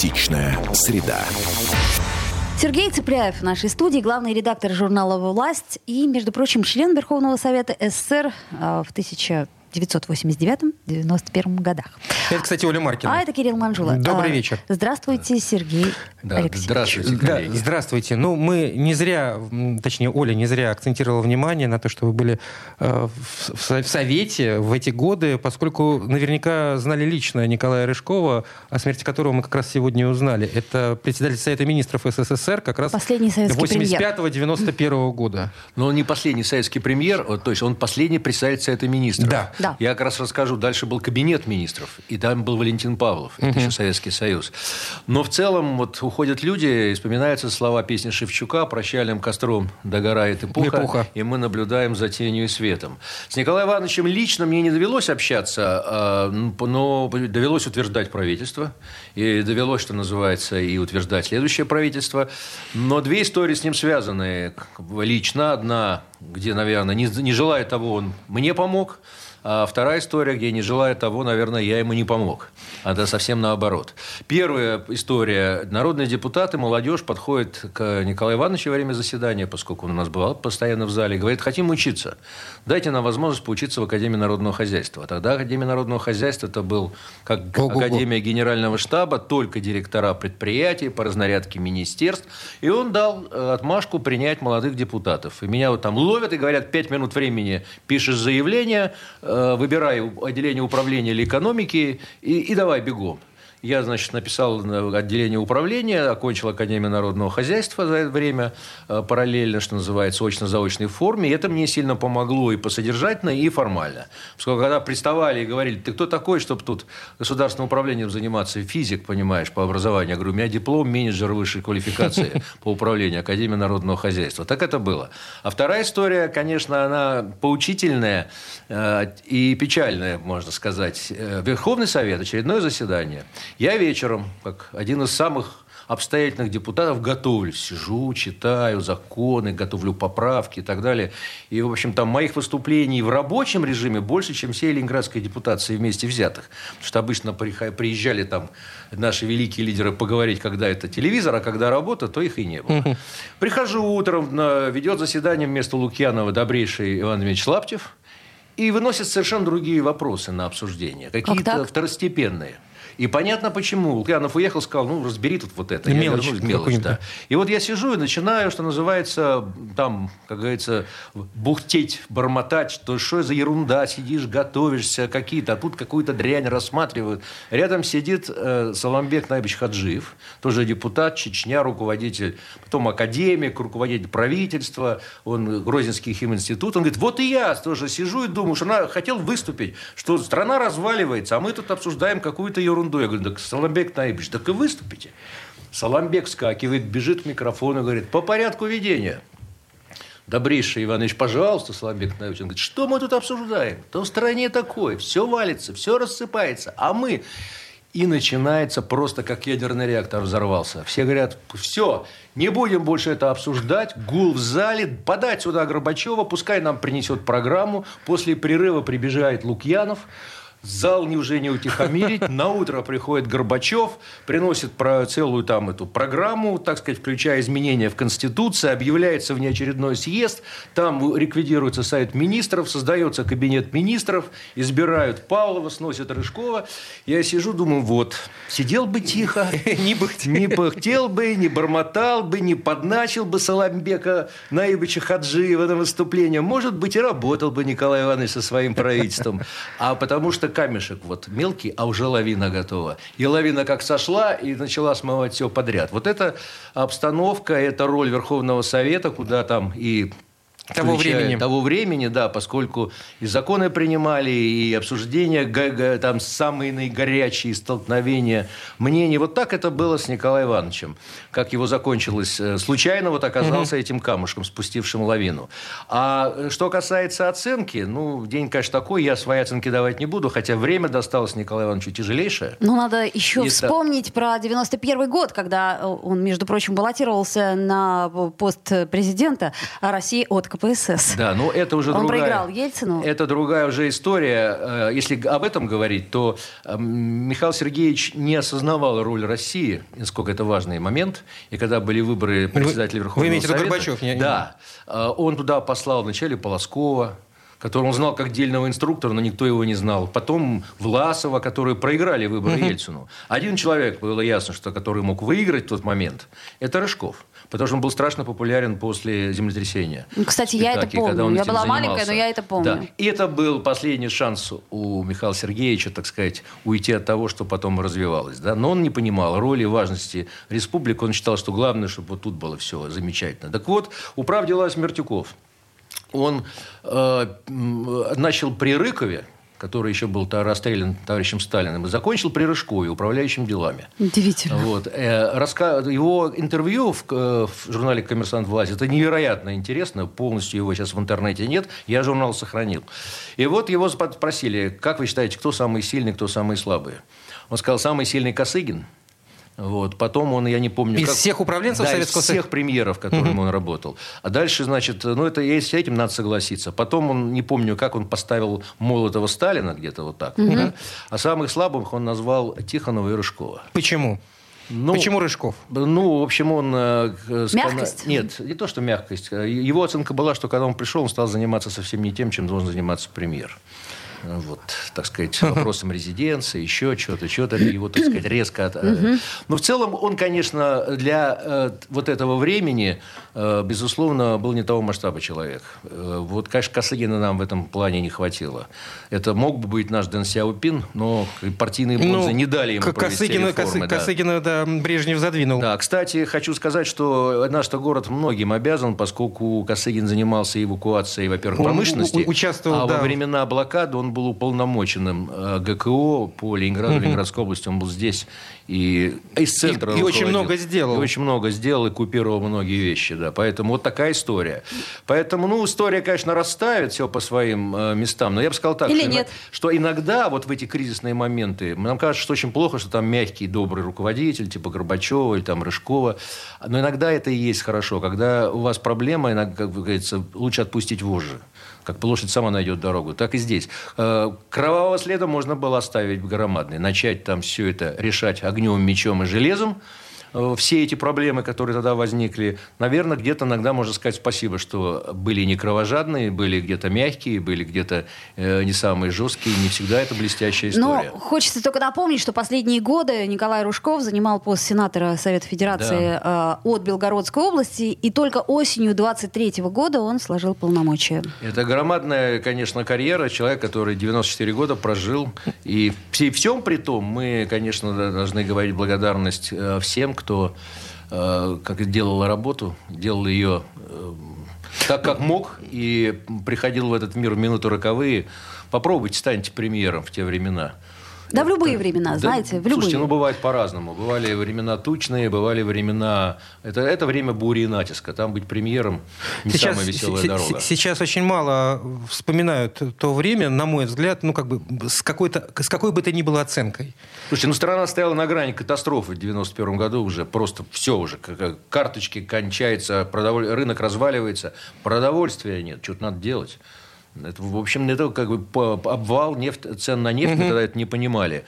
Токсичная среда. Сергей Цыпляев в нашей студии, главный редактор журнала «Власть» и, между прочим, член Верховного Совета СССР а, в 1000 1989-91 годах. Это, кстати, Оля Маркина. А это Кирилл Манжула. Добрый а, вечер. Здравствуйте, Сергей да, Алексеевич. Здравствуйте, коллеги. Да, здравствуйте. Ну, мы не зря, точнее, Оля не зря акцентировала внимание на то, что вы были э, в, в Совете в эти годы, поскольку наверняка знали лично Николая Рыжкова, о смерти которого мы как раз сегодня узнали. Это председатель Совета министров СССР как раз Последний советский 85-91 года. Но он не последний советский премьер, то есть он последний председатель Совета министров. Да. Да. Я как раз расскажу. Дальше был кабинет министров, и там был Валентин Павлов. Это еще Советский Союз. Но в целом вот уходят люди, и вспоминаются слова песни Шевчука «Прощальным костром догорает эпоха, Эпоха. и мы наблюдаем за тенью и светом». С Николаем Ивановичем лично мне не довелось общаться, а, но довелось утверждать правительство, и довелось, что называется, и утверждать следующее правительство. Но две истории с ним связаны. Лично одна, где, наверное, не, не желая того, он мне помог, а вторая история, где не желая того, наверное, я ему не помог. А это совсем наоборот. Первая история. Народные депутаты, молодежь подходит к Николаю Ивановичу во время заседания, поскольку он у нас бывал постоянно в зале, и говорит, хотим учиться. Дайте нам возможность поучиться в Академии народного хозяйства. Тогда Академия народного хозяйства это был как Ого-го. Академия генерального штаба, только директора предприятий по разнарядке министерств. И он дал э, отмашку принять молодых депутатов. И меня вот там ловят и говорят, пять минут времени пишешь заявление, выбирай отделение управления или экономики и, и давай бегом. Я, значит, написал на отделение управления, окончил Академию народного хозяйства за это время, э, параллельно, что называется, очно-заочной форме. И это мне сильно помогло и по содержательно, и формально. Поскольку когда приставали и говорили, ты кто такой, чтобы тут государственным управлением заниматься, физик, понимаешь, по образованию. Я говорю, у меня диплом менеджер высшей квалификации по управлению Академии народного хозяйства. Так это было. А вторая история, конечно, она поучительная э, и печальная, можно сказать. Э, Верховный Совет, очередное заседание. Я вечером, как один из самых обстоятельных депутатов, готовлюсь. Сижу, читаю законы, готовлю поправки и так далее. И, в общем, там моих выступлений в рабочем режиме больше, чем всей ленинградской депутации вместе взятых. Потому что обычно приезжали там наши великие лидеры поговорить, когда это телевизор, а когда работа, то их и не было. Прихожу утром, ведет заседание вместо Лукьянова добрейший Иван Ильич Лаптев и выносит совершенно другие вопросы на обсуждение. Какие-то второстепенные. И понятно почему. Лукьянов уехал, сказал, ну, разбери тут вот это. И Я мелочь вернусь, мелочь, да. И вот я сижу и начинаю, что называется, там, как говорится, бухтеть, бормотать, что что за ерунда, сидишь, готовишься, какие-то, а тут какую-то дрянь рассматривают. Рядом сидит э, Саламбек Найбич Хаджиев, тоже депутат, Чечня, руководитель, потом академик, руководитель правительства, он Грозненский химинститут. Он говорит, вот и я тоже сижу и думаю, что она хотел выступить, что страна разваливается, а мы тут обсуждаем какую-то ерунду. Я говорю, так Саламбек Наибович, так и выступите. Саламбек скакивает, бежит к микрофону говорит, по порядку ведения. Добрейший Иванович, пожалуйста, Саламбек Наевич. Он говорит, что мы тут обсуждаем? То в стране такое, все валится, все рассыпается. А мы... И начинается просто как ядерный реактор взорвался. Все говорят, все, не будем больше это обсуждать. Гул в зале, подать сюда Горбачева, пускай нам принесет программу. После перерыва прибежает Лукьянов. Зал не уже не утихомирить. На утро приходит Горбачев, приносит про целую там эту программу, так сказать, включая изменения в Конституции, объявляется внеочередной съезд, там ликвидируется сайт министров, создается кабинет министров, избирают Павлова, сносят Рыжкова. Я сижу, думаю, вот, сидел бы тихо, не пыхтел бы, не бормотал бы, не подначил бы Саламбека Наибовича Хаджиева на выступление. Может быть, и работал бы Николай Иванович со своим правительством. А потому что камешек вот мелкий, а уже лавина готова. И лавина как сошла и начала смывать все подряд. Вот эта обстановка, это роль Верховного Совета, куда там и Того времени. Того времени, да, поскольку и законы принимали, и обсуждения, там самые наигорячие столкновения мнений. Вот так это было с Николаем Ивановичем. Как его закончилось э, случайно, вот оказался этим камушком, спустившим лавину. А э, что касается оценки, ну, день, конечно, такой, я свои оценки давать не буду, хотя время досталось Николаю Ивановичу тяжелейшее. Ну, надо еще И вспомнить про 91 год, когда э, он, между прочим, баллотировался на пост президента России от КПРФ. КПСС. Да, но это уже Он другая... проиграл Ельцину. Это другая уже история. Э, Если об этом говорить, то эм, Михаил Сергеевич не осознавал роль России, насколько это важный момент. И когда были выборы председателя Верховного вы имеете в виду Совета... Горбачев, не- Да. Э, Он туда послал вначале Полоскова, которого он знал как дельного инструктора, но никто его не знал. Потом Власова, которые проиграли выборы Ельцину. Один человек, было ясно, что который мог выиграть в тот момент, это Рыжков. Потому что он был страшно популярен после землетрясения. Ну, кстати, я это помню. Я была маленькая, занимался. но я это помню. Да. И это был последний шанс у Михаила Сергеевича, так сказать, уйти от того, что потом развивалось. Да? Но он не понимал роли и важности республик. Он считал, что главное, чтобы вот тут было все замечательно. Так вот, управ дела Смертюков. Он э, начал при Рыкове, который еще был расстрелян товарищем Сталиным, и закончил при Рыжкове, управляющим делами. Удивительно. Вот. Э, Его интервью в, э, в журнале «Коммерсант власть» это невероятно интересно. Полностью его сейчас в интернете нет. Я журнал сохранил. И вот его спросили, как вы считаете, кто самый сильный, кто самый слабый? Он сказал, самый сильный Косыгин. Вот. Потом он, я не помню... Из всех управленцев да, Советского из всех премьеров, которыми он работал. А дальше, значит, ну, это и с этим надо согласиться. Потом он, не помню, как он поставил Молотова Сталина где-то вот так. вот, да? А самых слабых он назвал Тихонова и Рыжкова. Почему? Ну, Почему Рыжков? Ну, в общем, он... э, э, Мягкость? Нет, не то, что мягкость. Э, Его оценка была, что когда он пришел, он стал заниматься совсем не тем, чем должен заниматься премьер. Вот, так сказать, вопросом резиденции, еще что-то, что-то его, так сказать, резко... от- э, Но в целом он, конечно, для э, вот этого времени, безусловно, был не того масштаба человек. Э, Вот, конечно, Косыгина нам в этом плане не хватило. Это мог бы быть наш Дэн Сяопин, но партийные бонзы не дали ему провести Косыгина, реформы, Косы- да. Косыгина, да, Брежнев задвинул. Да, кстати, хочу сказать, что наш город многим обязан, поскольку Косыгин занимался эвакуацией, во-первых, Он промышленности, у- участвовал, а да. во времена блокады он был уполномоченным э, ГКО по Ленинграду, Ленинградской области, он был здесь и из центра И- и очень много сделал. И очень много сделал и купировал многие вещи, да. Поэтому вот такая история. Поэтому, ну, история, конечно, расставит все по своим э, местам, но я бы сказал так, Или что, нет. что иногда вот в эти кризисные моменты нам кажется, что очень плохо, что там мягкий, добрый руководитель, типа Горбачева или там Рыжкова. Но иногда это и есть хорошо. Когда у вас проблема, иногда, как говорится, лучше отпустить вожжи. Как лошадь сама найдет дорогу. Так и здесь. Э, Кровавого следа можно было оставить громадный. Начать там все это решать огнем, мечом и железом все эти проблемы, которые тогда возникли, наверное, где-то иногда можно сказать спасибо, что были не кровожадные, были где-то мягкие, были где-то э, не самые жесткие, не всегда это блестящая Но история. хочется только напомнить, что последние годы Николай Ружков занимал пост сенатора Совета Федерации э, от Белгородской области, и только осенью 23 года он сложил полномочия. Это громадная, конечно, карьера. Человек, который 94 года прожил. И при всем при том, мы, конечно, да, должны говорить благодарность э, всем, кто э, как делал работу, делал ее э, так, как мог, и приходил в этот мир в минуты роковые. Попробуйте, станьте премьером в те времена. Да, в любые времена, Да, знаете, в любые. Слушайте, ну бывает по-разному. Бывали времена тучные, бывали времена... Это, это время бури и натиска. Там быть премьером не самая веселая се- дорога. се- сейчас очень мало вспоминают то время, на мой взгляд, ну как бы с какой-то с какой бы то ни было оценкой. Слушайте, ну страна стояла на грани катастрофы в 91 году уже. Просто все уже. Карточки кончаются, продоволь- рынок разваливается. Продовольствия нет. Что-то надо делать. Это, в общем, это как бы обвал нефть, цен на нефть, мы тогда это не понимали.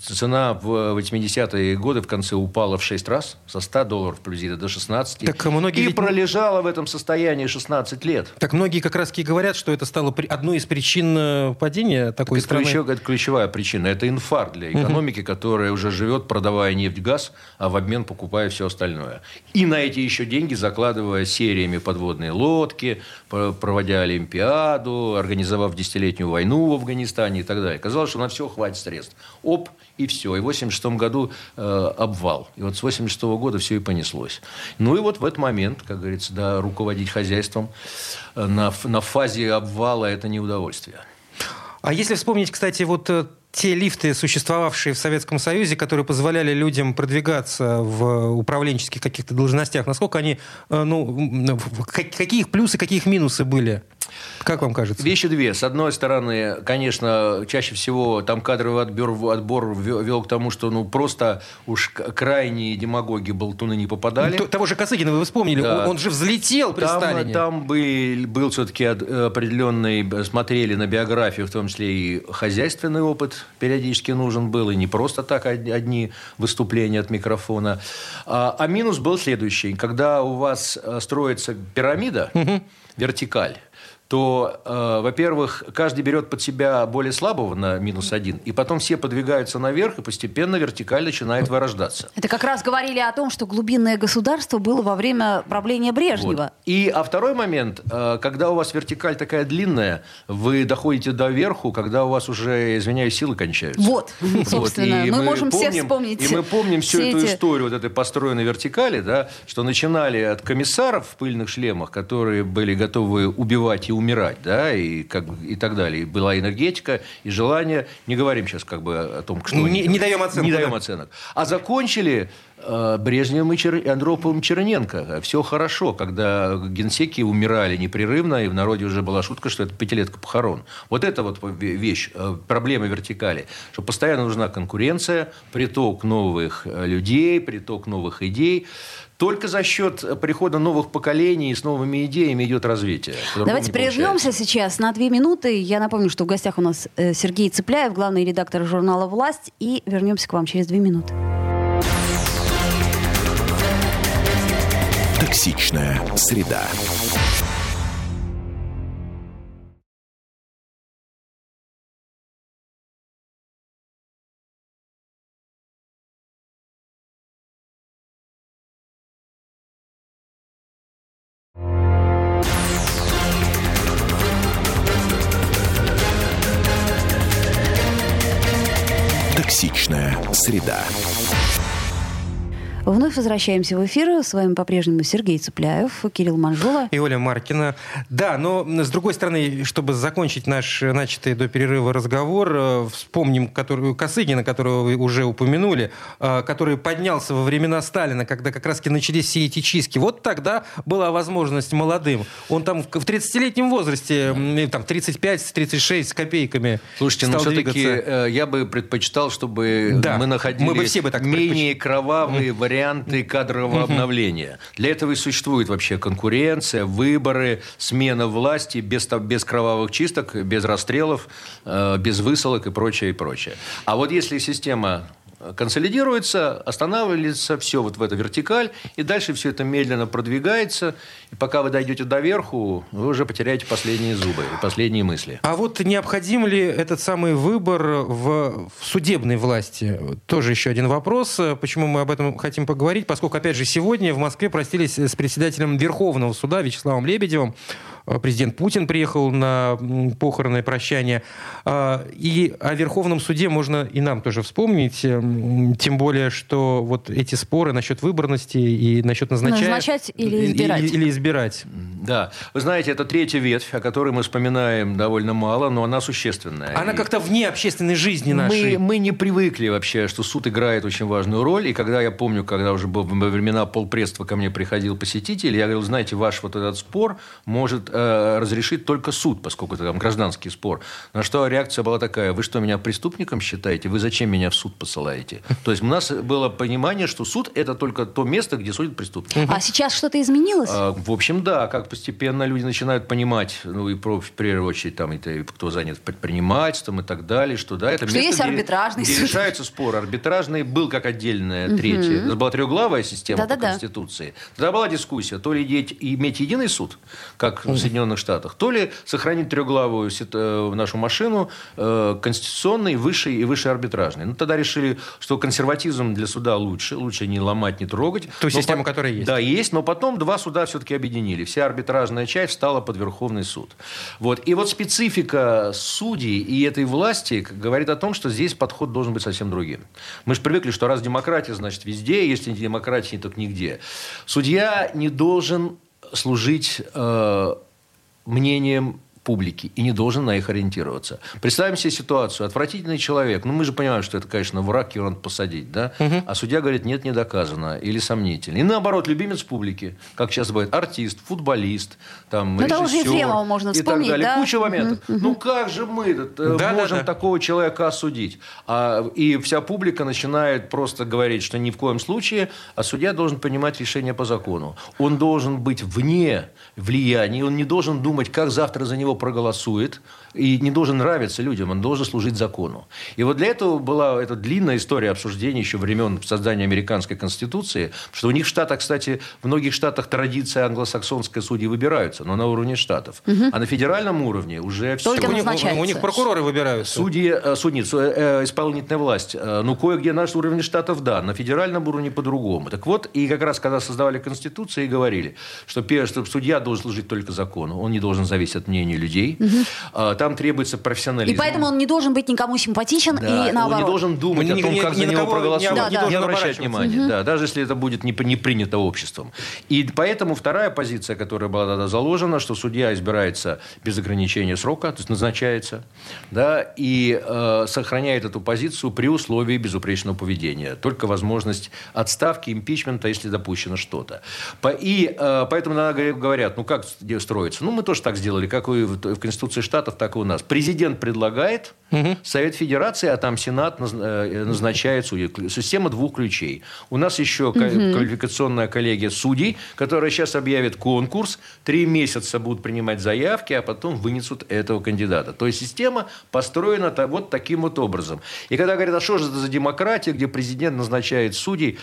Цена в 80-е годы в конце упала в 6 раз, со 100 долларов плюс до 16. Так многие и ведь- пролежала в этом состоянии 16 лет. Так многие как раз и говорят, что это стало при- одной из причин э, падения такой Это, страны. ключев- это ключевая причина. Это инфаркт для экономики, которая уже живет, продавая нефть, газ, а в обмен покупая все остальное. И на эти еще деньги закладывая сериями подводные лодки, про- проводя Олимпиаду, организовав десятилетнюю войну в Афганистане и так далее. Казалось, что на все хватит средств. Оп, и все. И в 86 году э, обвал. И вот с 86 года все и понеслось. Ну и вот в этот момент, как говорится, да, руководить хозяйством э, на, на фазе обвала – это не удовольствие. А если вспомнить, кстати, вот э, те лифты, существовавшие в Советском Союзе, которые позволяли людям продвигаться в управленческих каких-то должностях, насколько они, э, ну, какие их плюсы, какие их минусы были? Как вам кажется? Вещи две. С одной стороны, конечно, чаще всего там кадровый отбор, отбор вел к тому, что ну просто уж крайние демагоги, болтуны не попадали. Ну, того же Косыгина вы вспомнили, да. он, он же взлетел при там, Сталине. Там был, был все-таки определенный, смотрели на биографию, в том числе и хозяйственный опыт периодически нужен был, и не просто так одни выступления от микрофона. А, а минус был следующий. Когда у вас э, строится пирамида, угу. вертикаль, то, э, во-первых, каждый берет под себя более слабого на минус один, и потом все подвигаются наверх, и постепенно вертикаль начинает вырождаться. Это как раз говорили о том, что глубинное государство было во время правления Брежнева. Вот. И, а второй момент, э, когда у вас вертикаль такая длинная, вы доходите до верху, когда у вас уже, извиняюсь, силы кончаются. Вот, собственно, вот. мы, мы можем помним, все вспомнить. И мы помним всю эту эти... историю вот этой построенной вертикали, да, что начинали от комиссаров в пыльных шлемах, которые были готовы убивать и умирать, да, и, как, и так далее. И была энергетика, и желание. Не говорим сейчас как бы о том, что... Не, не даем оценок. Не даем оценок. А закончили э, Брежневым и, Чер... Андроповым Черненко. Все хорошо, когда генсеки умирали непрерывно, и в народе уже была шутка, что это пятилетка похорон. Вот это вот вещь, э, проблема вертикали, что постоянно нужна конкуренция, приток новых э, людей, приток новых идей. Только за счет прихода новых поколений с новыми идеями идет развитие. Давайте прервемся сейчас на две минуты. Я напомню, что в гостях у нас э, Сергей Цыпляев, главный редактор журнала «Власть». И вернемся к вам через две минуты. Токсичная среда. Токсичная среда. Вновь возвращаемся в эфир. С вами по-прежнему Сергей Цыпляев, Кирилл Манжула. И Оля Маркина. Да, но с другой стороны, чтобы закончить наш начатый до перерыва разговор, э, вспомним которую, Косыгина, которого вы уже упомянули, э, который поднялся во времена Сталина, когда как раз начались все эти чистки. Вот тогда была возможность молодым. Он там в 30-летнем возрасте, там 35-36 с копейками Слушайте, но все-таки э, я бы предпочитал, чтобы да, мы находили мы бы все бы так менее кровавые варианты варианты кадрового обновления. Для этого и существует вообще конкуренция, выборы, смена власти без, без кровавых чисток, без расстрелов, э, без высылок и прочее, и прочее. А вот если система консолидируется, останавливается все вот в эту вертикаль, и дальше все это медленно продвигается, и пока вы дойдете до верху, вы уже потеряете последние зубы и последние мысли. А вот необходим ли этот самый выбор в, в судебной власти? Тоже еще один вопрос. Почему мы об этом хотим поговорить? Поскольку, опять же, сегодня в Москве простились с председателем Верховного суда Вячеславом Лебедевым. Э, президент Путин приехал на похороны прощания. А, и о Верховном суде можно и нам тоже вспомнить, эм, тем более, что вот эти споры насчет выборности и насчет назначать... Назначать или избирать. Или, или избирать. Да. Вы знаете, это третья ветвь, о которой мы вспоминаем довольно мало, но она существенная. Она и как-то вне общественной жизни нашей. Мы, мы не привыкли вообще, что суд играет очень важную роль. И когда я помню, когда уже был во времена полпредства ко мне приходил посетитель, я говорил, знаете, ваш вот этот спор может э, разрешить только суд, поскольку это там гражданский спор. На что реакция была такая, вы что, меня преступником считаете? Вы зачем меня в суд посылаете? То есть у нас было понимание, что суд – это только то место, где судят преступники. А сейчас что-то изменилось? А, в общем, да, как постепенно люди начинают понимать, ну и про, в первую очередь, там, это, кто занят предпринимательством и так далее, что да, это что место, есть арбитражный где, суд. где решаются споры. Арбитражный был как отдельная третья. Нас была трехглавая система по Конституции. Тогда была дискуссия, то ли иметь единый суд, как Соединенных Штатах, то ли сохранить трехглавую э, нашу машину э, конституционный, высший и высший арбитражный. Ну, тогда решили, что консерватизм для суда лучше, лучше не ломать, не трогать. Ту систему, по... которая есть. Да, есть, но потом два суда все-таки объединили. Вся арбитражная часть стала под Верховный суд. Вот. И вот специфика судей и этой власти говорит о том, что здесь подход должен быть совсем другим. Мы же привыкли, что раз демократия, значит везде, если не демократия, то нигде. Судья не должен служить э, мнением публики и не должен на них ориентироваться. Представим себе ситуацию. Отвратительный человек. Ну, мы же понимаем, что это, конечно, враг, его надо посадить. Да? Угу. А судья говорит, нет, не доказано. Или сомнительно. И наоборот, любимец публики. Как сейчас бывает. Артист, футболист, там, ну, режиссер. Ефремова можно вспомнить, и так далее. Да? Куча моментов. Угу. Ну, как же мы э, да, можем да, да. такого человека осудить? А, и вся публика начинает просто говорить, что ни в коем случае, а судья должен принимать решение по закону. Он должен быть вне влияния, он не должен думать, как завтра за него проголосует, и не должен нравиться людям, он должен служить закону. И вот для этого была эта длинная история обсуждения еще времен создания американской конституции, что у них в Штатах, кстати, в многих штатах традиция англосаксонской судьи выбираются, но на уровне штатов. Угу. А на федеральном уровне уже Только все. У, у, у них прокуроры выбираются. Судьи, э, судницы, э, исполнительная власть. Э, ну, кое-где наш уровень штатов, да, на федеральном уровне по-другому. Так вот, и как раз когда создавали Конституцию и говорили, что, первое, что судья должен служить только закону, он не должен зависеть от мнения людей. Угу. Там требуется профессионализм. И поэтому он не должен быть никому симпатичен да, и наоборот. Он не должен думать он о том, ни, как ни за него проголосуют. Не, да, не, не обращать внимания. Угу. Да, даже если это будет не, не принято обществом. И поэтому вторая позиция, которая была тогда заложена, что судья избирается без ограничения срока, то есть назначается, да, и э, сохраняет эту позицию при условии безупречного поведения. Только возможность отставки, импичмента, если допущено что-то. И э, поэтому иногда говорят, ну как строится? Ну мы тоже так сделали, как и в Конституции Штатов, так у нас. Президент предлагает, угу. Совет Федерации, а там Сенат э, назначает судей. Система двух ключей. У нас еще угу. квалификационная коллегия судей, которая сейчас объявит конкурс, три месяца будут принимать заявки, а потом вынесут этого кандидата. То есть система построена вот таким вот образом. И когда говорят, а что же это за демократия, где президент назначает судей,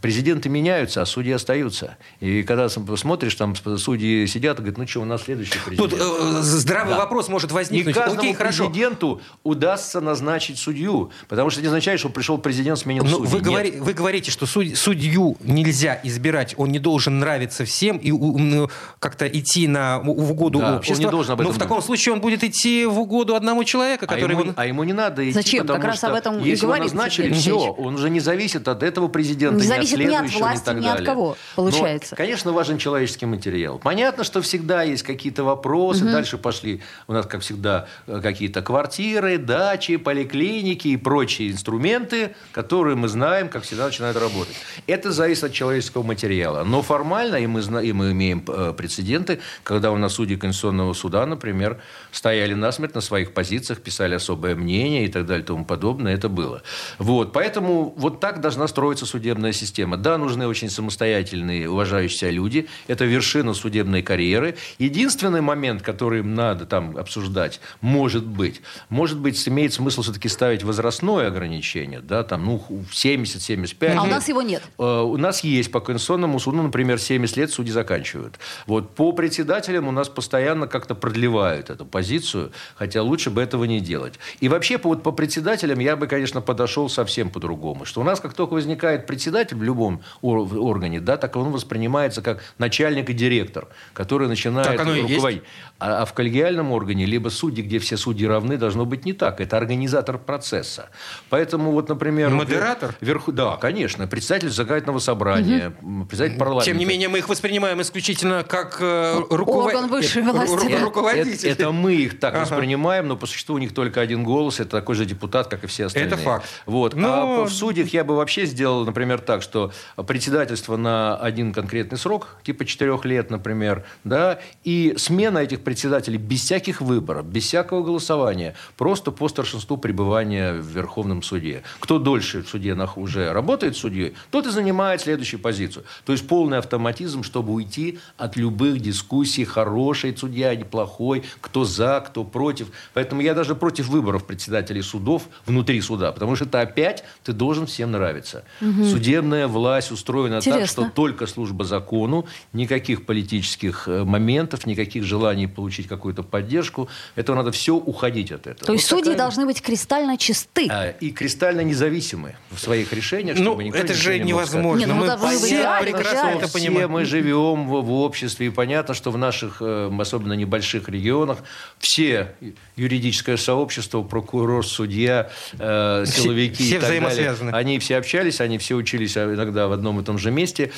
Президенты меняются, а судьи остаются. И когда смотришь, там судьи сидят и говорят, ну что, у нас следующий президент. Тут э, здравый да. вопрос может возникнуть. Не каждому Окей, президенту удастся назначить судью, потому что это не означает, что пришел президент, сменил Но судью. Вы, говори, вы говорите, что суд, судью нельзя избирать, он не должен нравиться всем и ну, как-то идти на, в угоду да, общества. Он не должен об этом Но в таком случае он будет идти в угоду одному человеку, который... А ему, а ему не надо идти, Зачем? потому как раз что об этом если его назначили, все, он уже не зависит от этого президента, не зависит ни от власти, ни от кого, получается. Но, конечно, важен человеческий материал. Понятно, что всегда есть какие-то вопросы. Угу. Дальше пошли у нас, как всегда, какие-то квартиры, дачи, поликлиники и прочие инструменты, которые мы знаем, как всегда, начинают работать. Это зависит от человеческого материала. Но формально, и мы, и мы имеем э, прецеденты, когда у нас судьи Конституционного суда, например, стояли насмерть на своих позициях, писали особое мнение и так далее и тому подобное. Это было. Вот. Поэтому вот так должна строиться судебная система. Да, нужны очень самостоятельные, уважающие люди. Это вершина судебной карьеры. Единственный момент, который им надо там обсуждать, может быть, может быть, имеет смысл все-таки ставить возрастное ограничение, да, там, ну, 70-75. А у нас его нет? Э, у нас есть по Конституционному суду, например, 70 лет судьи заканчивают. Вот по председателям у нас постоянно как-то продлевают эту позицию, хотя лучше бы этого не делать. И вообще по, вот, по председателям я бы, конечно, подошел совсем по-другому. Что у нас, как только возникает председатель в любом органе, да, так он воспринимается как начальник и директор, который начинает руководить. А, а в коллегиальном органе, либо судьи, где все судьи равны, должно быть не так. Это организатор процесса. Поэтому вот, например... Модератор? Вверху, да, конечно. Председатель законодательного собрания, угу. председатель парламента. Тем не менее, мы их воспринимаем исключительно как э, руковод... орган высшей власти. Это, руководитель. Это, это мы их так ага. воспринимаем, но по существу у них только один голос. Это такой же депутат, как и все остальные. Это факт. Вот. Но... А в судьях я бы вообще сделал, например, так, что председательство на один конкретный срок, типа четырех лет, например, да, и смена этих председателей без всяких выборов, без всякого голосования, просто по старшинству пребывания в Верховном суде. Кто дольше в суде уже работает судьей, тот и занимает следующую позицию. То есть полный автоматизм, чтобы уйти от любых дискуссий, хороший судья, неплохой, кто за, кто против. Поэтому я даже против выборов председателей судов внутри суда, потому что это опять ты должен всем нравиться. Угу. Судебная власть устроена Интересно. так, что только служба закону, никаких политических э, моментов, никаких желаний получить какую-то поддержку. Этого надо все уходить от этого. То есть вот судьи такая... должны быть кристально чисты. А, и кристально независимы в своих решениях. Ну, это же не невозможно. Не, ну, мы все прекрасно это понимаем. Все мы живем в, в обществе, и понятно, что в наших, э, особенно небольших регионах, все юридическое сообщество, прокурор, судья, э, силовики все, и так далее, они все общались, они все учились иногда в одном и том же месте.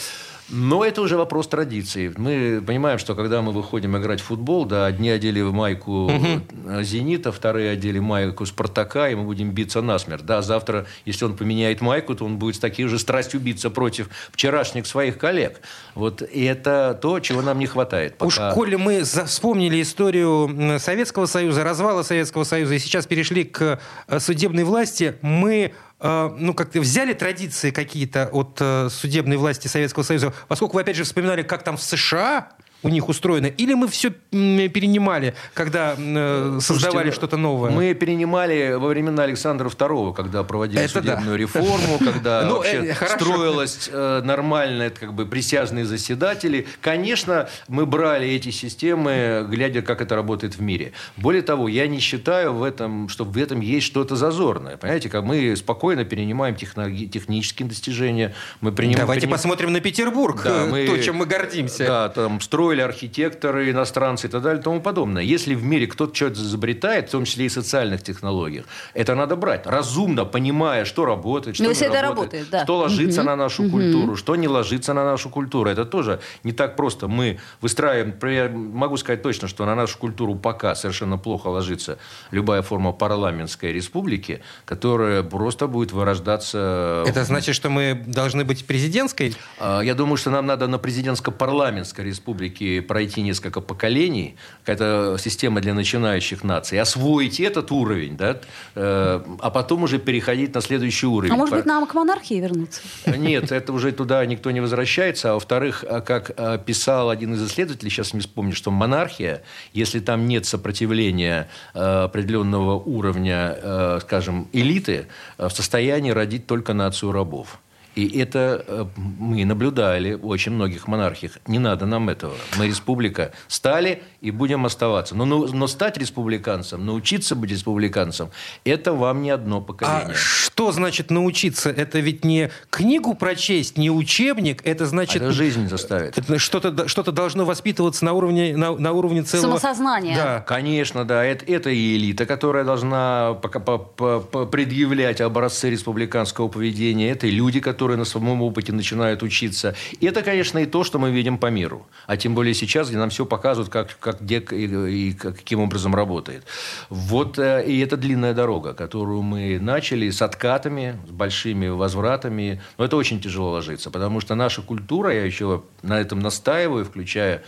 Но это уже вопрос традиции. Мы понимаем, что когда мы выходим играть в футбол, да, одни одели майку угу. «Зенита», вторые одели майку «Спартака», и мы будем биться насмерть. Да, завтра, если он поменяет майку, то он будет с такой же страстью биться против вчерашних своих коллег. Вот, и это то, чего нам не хватает. Пока... Уж коли мы вспомнили историю Советского Союза, развала Советского Союза, и сейчас перешли к э, судебной власти, мы ну, как-то взяли традиции какие-то от э, судебной власти Советского Союза, поскольку вы, опять же, вспоминали, как там в США у них устроено? Или мы все перенимали, когда э, создавали что-то новое? Мы перенимали во времена Александра II, когда проводили Это судебную да. реформу, когда ну, вообще э, строилось э, нормально, как бы присяжные заседатели. Конечно, мы брали эти системы, глядя, как это работает в мире. Более того, я не считаю, в этом, что в этом есть что-то зазорное. Понимаете, как мы спокойно перенимаем техно- технические достижения. Мы принимаем, Давайте посмотрим на Петербург, да, мы, то, чем мы гордимся. Да, там строим строили архитекторы, иностранцы и так далее и тому подобное. Если в мире кто-то что-то изобретает, в том числе и социальных технологиях, это надо брать. Разумно, понимая, что работает, что Но ну, не работает, работает да. что ложится угу. на нашу угу. культуру, что не ложится на нашу культуру. Это тоже не так просто. Мы выстраиваем, я могу сказать точно, что на нашу культуру пока совершенно плохо ложится любая форма парламентской республики, которая просто будет вырождаться. Это значит, что мы должны быть президентской? А, я думаю, что нам надо на президентско-парламентской республике все-таки пройти несколько поколений, какая-то система для начинающих наций, освоить этот уровень, да, э, а потом уже переходить на следующий уровень. А может быть, нам к монархии вернуться? Нет, это уже туда никто не возвращается. А во-вторых, а как а, писал один из исследователей, сейчас не вспомню, что монархия, если там нет сопротивления э, определенного уровня, э, скажем, элиты, в состоянии родить только нацию рабов. И это э, мы наблюдали в очень многих монархиях. Не надо нам этого. Мы республика. Стали и будем оставаться. Но, но, но стать республиканцем, научиться быть республиканцем, это вам не одно поколение. А что значит научиться? Это ведь не книгу прочесть, не учебник. Это значит... Это жизнь заставит. Что-то что должно воспитываться на уровне, на, на уровне целого... Самосознания. Да. Конечно, да. Это, это и элита, которая должна пока, по, по, по, предъявлять образцы республиканского поведения. Это и люди, которые которые на своем опыте начинают учиться. И это, конечно, и то, что мы видим по миру. А тем более сейчас, где нам все показывают, как, как где и, и каким образом работает. Вот э, и это длинная дорога, которую мы начали с откатами, с большими возвратами. Но это очень тяжело ложится, потому что наша культура, я еще на этом настаиваю, включая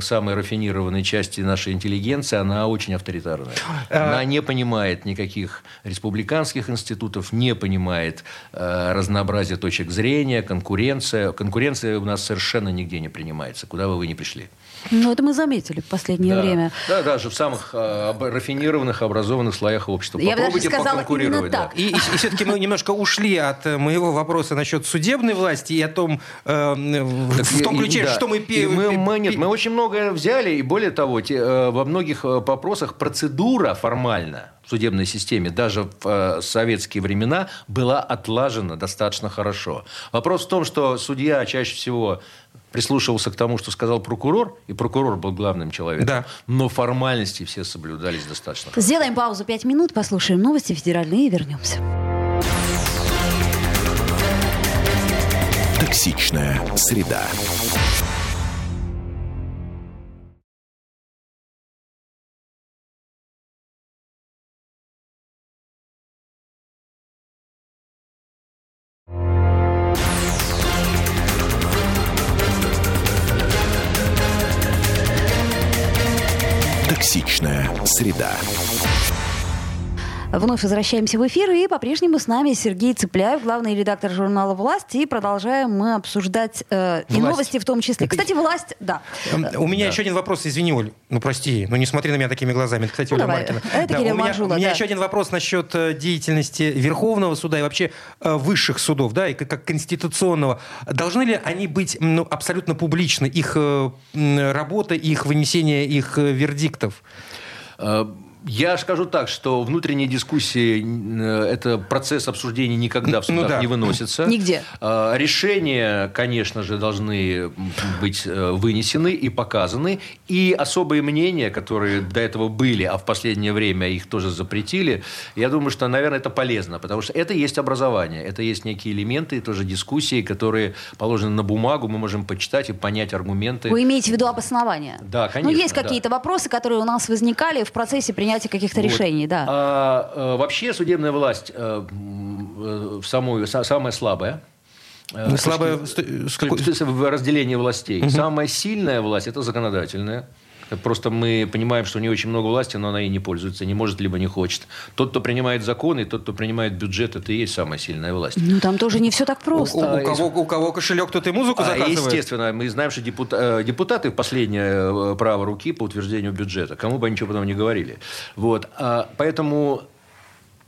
самой рафинированной части нашей интеллигенции, она очень авторитарная. А она не понимает никаких республиканских институтов, не понимает э, разнообразия точек зрения, конкуренция. Конкуренция у нас совершенно нигде не принимается, куда бы вы ни пришли. Ну, это мы заметили в последнее да. время. Да, даже в самых э, рафинированных, образованных слоях общества. Я Попробуйте бы даже поконкурировать. Да. И, и, и все-таки мы немножко ушли от э, моего вопроса насчет судебной власти и о том, э, в том ключе, и, да. что мы... И мы, мы, нет, мы очень многое взяли, и более того, те, э, во многих э, вопросах процедура формально в судебной системе даже в э, советские времена была отлажена достаточно хорошо. Вопрос в том, что судья чаще всего прислушивался к тому, что сказал прокурор, и прокурор был главным человеком. Да. Но формальности все соблюдались достаточно. Сделаем паузу пять минут, послушаем новости федеральные и вернемся. Токсичная среда. Токсичная среда. Вновь возвращаемся в эфир, и по-прежнему с нами Сергей Цыпляев, главный редактор журнала «Власть», и продолжаем мы обсуждать э, и новости в том числе. Кстати, «Власть», да. Эм, у меня да. еще один вопрос, извини, Оль, ну прости, ну не смотри на меня такими глазами, кстати, ну, Оля давай. Маркина. Это да, Кирилл у меня, Маржула, у меня да. еще один вопрос насчет э, деятельности Верховного суда и вообще э, высших судов, да, и как, как конституционного. Должны ли они быть ну, абсолютно публичны, их работа, их вынесение их вердиктов? Я скажу так, что внутренние дискуссии э, это процесс обсуждения никогда в судах Ну да. не выносится. Нигде. А, Решения, конечно же, должны быть э, вынесены и показаны. И особые мнения, которые до этого были, а в последнее время их тоже запретили, я думаю, что, наверное, это полезно, потому что это есть образование, это есть некие элементы, тоже дискуссии, которые положены на бумагу, мы можем почитать и понять аргументы. Вы имеете в виду обоснование? Да, Ну, конечно, есть да. какие-то вопросы, которые у нас возникали в процессе принятия каких-то Вот. решений, да. А, э, вообще судебная власть в самую, са- самая слабая. Ну, с слабая точки- с- с с- какой- с- в разделении властей. Самая сильная власть – это законодательная. Просто мы понимаем, что у нее очень много власти, но она ей не пользуется, не может, либо не хочет. Тот, кто принимает законы, тот, кто принимает бюджет, это и есть самая сильная власть. Ну, там тоже не все так У, просто. у кого, у кого кошелек, тот и музыку А, заказывает. естественно, мы знаем, что депута- э, депутаты в последнее э, право руки по утверждению бюджета. Кому бы они ничего потом не говорили. Вот. А, Поэтому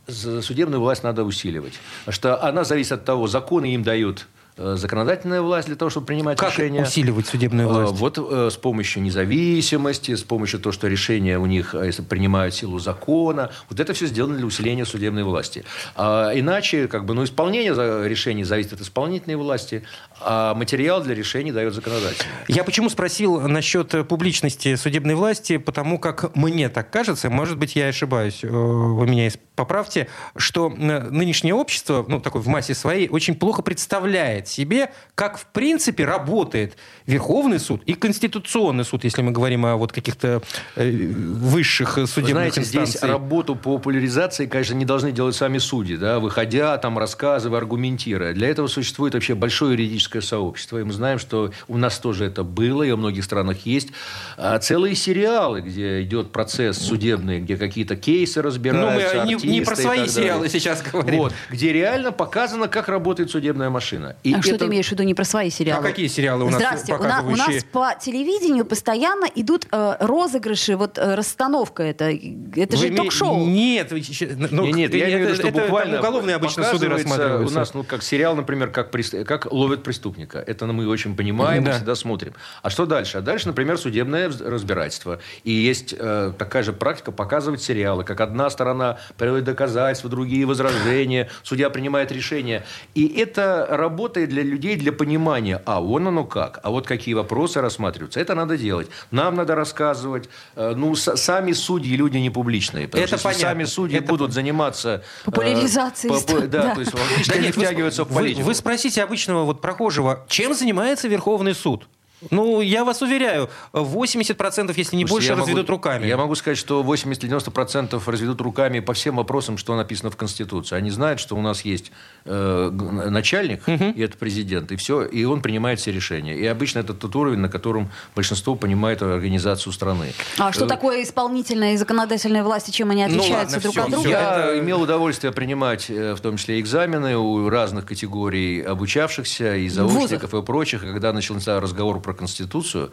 судебную власть надо усиливать. Потому что она зависит от того, законы им дают законодательная власть для того, чтобы принимать Как решения. усиливать судебную Э, власть? Вот э, с помощью независимости, с помощью того, что решения у них, э, принимают силу закона, вот это все сделано для усиления судебной власти. А иначе, как бы, ну, исполнение решений зависит от исполнительной власти, а материал для решений дает законодательная. Я почему спросил насчет э, публичности судебной власти, потому как мне так кажется, может быть, я ошибаюсь, э, вы меня поправьте, что нынешнее общество, ну, такое в массе своей, очень плохо представляет себе, как в принципе работает Верховный суд и Конституционный суд, если мы говорим о вот каких-то э, высших э, судебных знаете, здесь инстанций. работу по популяризации, конечно, не должны делать сами судьи, да, выходя, там, рассказывая, аргументируя. Для этого существует вообще большое юридическое сообщество. И мы знаем, что у нас тоже это было, и во многих странах есть а, целые сериалы, где идет процесс судебный, где какие-то кейсы Ну, разбираются, мы не, про свои сериалы сейчас говорим. Вот, где реально показано, как работает судебная машина. И А что это- ты имеешь в виду не про свои сериалы? А какие сериалы у нас Здрасте, у, на- у нас показывающие? по телевидению постоянно идут э, розыгрыши, вот э, расстановка это. Это Вы же име- ток-шоу. Нет, ну, Не, нет, я имею в виду, это- что это буквально там уголовные обычно суды рассматриваются. У нас, ну, как сериал, например, как, как ловят преступника. Это мы очень понимаем, Да. мы всегда смотрим. А что дальше? А дальше, например, судебное разбирательство. И есть э, такая же практика показывать сериалы, как одна сторона приводит доказательства, другие возражения, судья принимает решение. И это работает для людей для понимания, а вон оно как, а вот какие вопросы рассматриваются. Это надо делать. Нам надо рассказывать. Э, ну, с- сами судьи люди не публичные. Потому Это что понятно. сами судьи Это будут заниматься... э, Популяризацией по- по- истории, Да, да. то есть Да они нет, вы- втягиваются в вы, политику. вы спросите обычного вот прохожего, чем занимается Верховный суд? Ну, я вас уверяю, 80%, если не Слушайте, больше, я могу- разведут руками. Я могу сказать, что 80-90% разведут руками по всем вопросам, что написано в Конституции. Они знают, что у нас есть э, начальник, и это президент, и все, и он принимает все решения. И обычно это тот уровень, на котором большинство понимает организацию страны. А что Э, такое исполнительная и законодательная власть, и чем они Ну отличаются ладно, друг всё, от друга? Я это- имел удовольствие принимать, э, в том числе, экзамены у разных категорий обучавшихся, и заочников, и прочих. И когда начался разговор про Конституцию,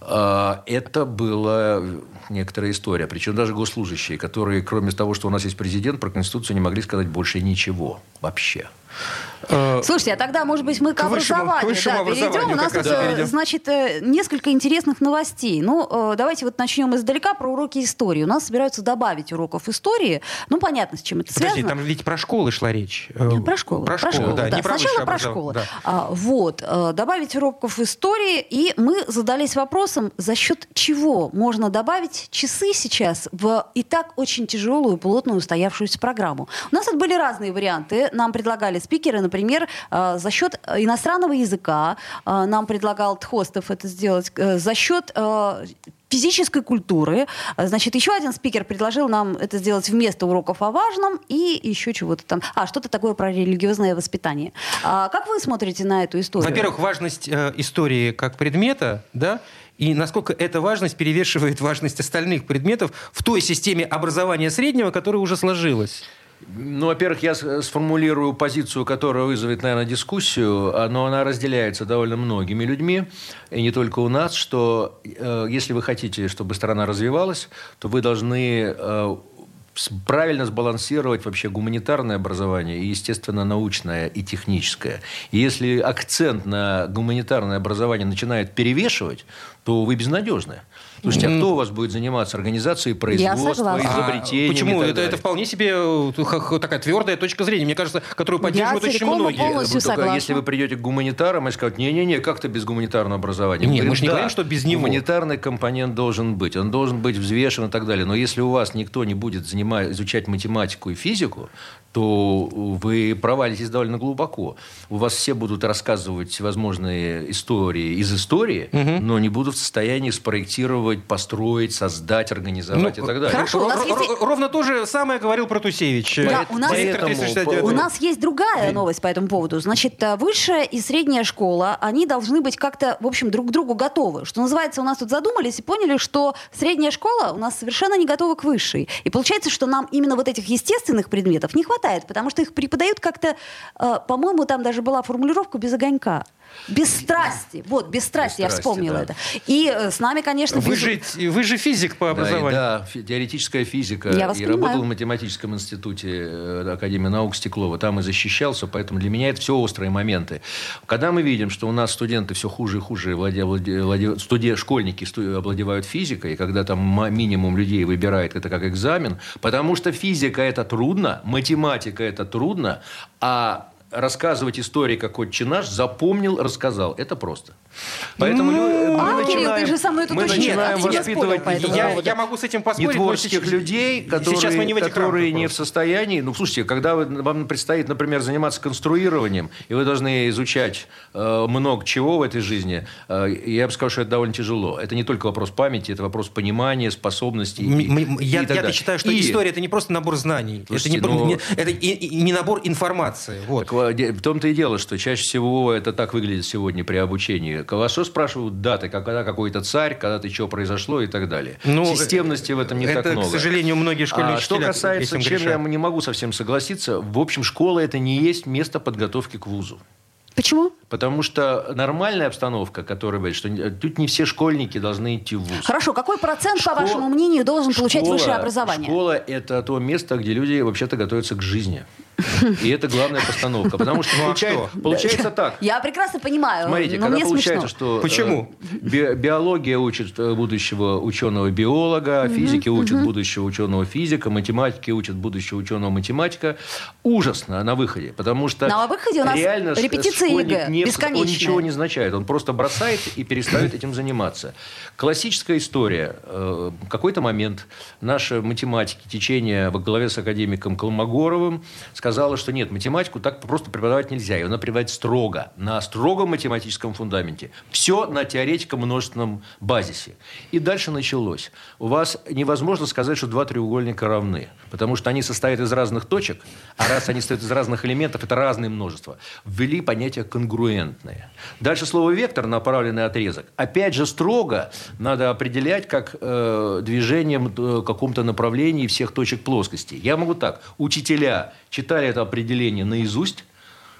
э, это была некоторая история. Причем даже госслужащие, которые, кроме того, что у нас есть президент, про Конституцию не могли сказать больше ничего вообще. Э, Слушайте, а тогда, может быть, мы к, К образованию, к высшему да, перейдем. У нас тут, э, перейдем. значит, э, несколько интересных новостей. Ну, давайте вот начнем издалека про уроки истории. У нас собираются добавить уроков истории. Ну, понятно, с чем это Подожди, связано. там ведь про школы шла речь. Про школу. Про школу, да, не про Сначала про школу. Да. А, вот. Добавить уроков истории. И мы задались вопросом, за счет чего можно добавить часы сейчас в и так очень тяжелую, плотную, устоявшуюся программу. У нас тут были разные варианты. Нам предлагали спикеры, например, э, за счет иностранного языка. Э, Нам предлагал Тхостов это сделать. э, За счет физической культуры. Значит, еще один спикер предложил нам это сделать вместо уроков о важном и еще чего-то там. А, что-то такое про религиозное воспитание. А как вы смотрите на эту историю? Во-первых, важность истории как предмета, да, и насколько эта важность перевешивает важность остальных предметов в той системе образования среднего, которая уже сложилась. Ну, во-первых, я сформулирую позицию, которая вызовет, наверное, дискуссию, а, но она разделяется довольно многими людьми, и не только у нас, что э, если вы хотите, чтобы страна развивалась, то вы должны э, правильно сбалансировать вообще гуманитарное образование и, естественно, научное и техническое. И если акцент на гуманитарное образование начинает перевешивать, то вы безнадежны. Слушайте, а кто у вас будет заниматься организацией производства. А изобретениями? почему? и так Это, далее? это вполне себе э, такая твердая точка зрения, мне кажется, которую поддерживают очень многие. полностью Ну, только если вы придете к гуманитарам и скажете, не-не-не, как то без гуманитарного образования? Не, мы говорим, же не «Да, говорим, что без него». Гуманитарный компонент должен быть, он должен быть взвешен и так далее. Но если у вас никто не будет занимать, изучать математику и физику, то вы провалитесь довольно глубоко. У вас все будут рассказывать всевозможные истории из истории, но не будут в состоянии спроектировать, построить, создать, организовать Ну, и так далее. Хорошо, у нас есть- ро- Ровно то же самое говорил про Тусевич. Да, у нас- Директор Поэтому 369. У нас есть другая новость по этому поводу. Значит, э, высшая и средняя школа, они должны быть как-то, в общем, друг к другу готовы. Что называется, у нас тут задумались и поняли, что средняя школа у нас совершенно не готова к высшей. И получается, что нам именно вот этих естественных предметов не хватает, потому что их преподают как-то, э, по-моему, там даже была формулировка без огонька. Без страсти. Вот, без страсти, я вспомнила да. это. И э, с нами, конечно, Вы без- же, вы же физик по Да, и образованию. Да, фи- теоретическая физика. Я вас и понимаю. работал в математическом институте э, Академии наук Стеклова. Там и защищался, поэтому для меня это все острые моменты. Когда мы видим, что у нас студенты все хуже и хуже, владе- владе- владе- студе- школьники сту- овладевают физикой, и когда там минимум людей выбирает это как экзамен, потому что физика это трудно, математика это трудно, а рассказывать истории, как отче наш, запомнил, рассказал. Это просто. Поэтому Ну, мы а, Кирилл, начинаем, ты же со мной тут мы начинаем воспитывать спорил Я, я могу с этим поспорить. но нетворческих людей, которые, сейчас мы не в этих которые рамках не в состоянии... Ну, слушайте, когда вы- вам предстоит, например, заниматься конструированием, и вы должны изучать э, много чего в этой жизни, э, я бы сказал, что это довольно тяжело. Это не только вопрос памяти, это вопрос понимания, способностей. и- М- м- и Я, так я далее. считаю, что И- история это не просто набор знаний. Слушайте, это не, ну- не- это и- и не набор информации. Вот. Так, де- в том-то и дело, что чаще всего это так выглядит сегодня при обучении. Вас что спрашивают даты, когда какой-то царь, когда ты что произошло и так далее. Ну, Системности в этом не это, так много. к сожалению, многие школьные А что касается, этим чем я не могу совсем согласиться, в общем, школа это не есть место подготовки к вузу. Почему? Потому что нормальная обстановка, которая говорит, что не- тут не все школьники должны идти в вуз. Хорошо, какой процент, Школа- по вашему мнению, должен получать Школа- высшее образование? Школа – это то место, где люди вообще-то готовятся к жизни. И это главная постановка. Потому что Ну, а получается, что? получается так. Я прекрасно понимаю, Смотрите, но когда мне получается, смешно. что... э, Почему? би- биология учит э, будущего ученого-биолога, физики учат будущего ученого-физика, математики учат будущего ученого-математика. Ужасно на выходе, потому что... На выходе у нас реально репетиции ЕГЭ не- Он ничего не означает. Он просто бросает и перестает этим заниматься. Классическая история. Э, В какой-то момент наши математики, течение во главе с академиком Колмогоровым, сказала, что нет, математику так просто преподавать нельзя. Ее надо преподавать строго, на строгом математическом фундаменте. Все на теоретико-множественном базисе. И дальше началось. У вас невозможно сказать, что два треугольника равны, потому что они состоят из разных точек, а раз они состоят из разных элементов, это разные множества. Ввели понятие конгруентное. Дальше слово вектор, направленный отрезок. Опять же, строго надо определять как э, движением э, в каком-то направлении всех точек плоскости. Я могу так. Учителя читали это определение наизусть,